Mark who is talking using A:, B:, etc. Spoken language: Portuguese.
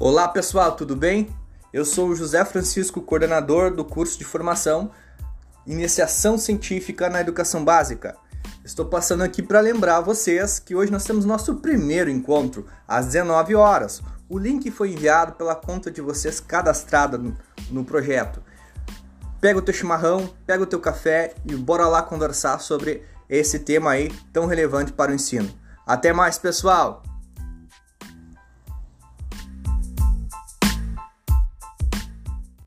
A: Olá pessoal, tudo bem? Eu sou o José Francisco, coordenador do curso de formação Iniciação Científica na Educação Básica. Estou passando aqui para lembrar vocês que hoje nós temos nosso primeiro encontro às 19 horas. O link foi enviado pela conta de vocês cadastrada no, projeto. Pega o teu chimarrão, pega o teu café e bora lá conversar sobre esse tema aí tão relevante para o ensino. Até mais, pessoal!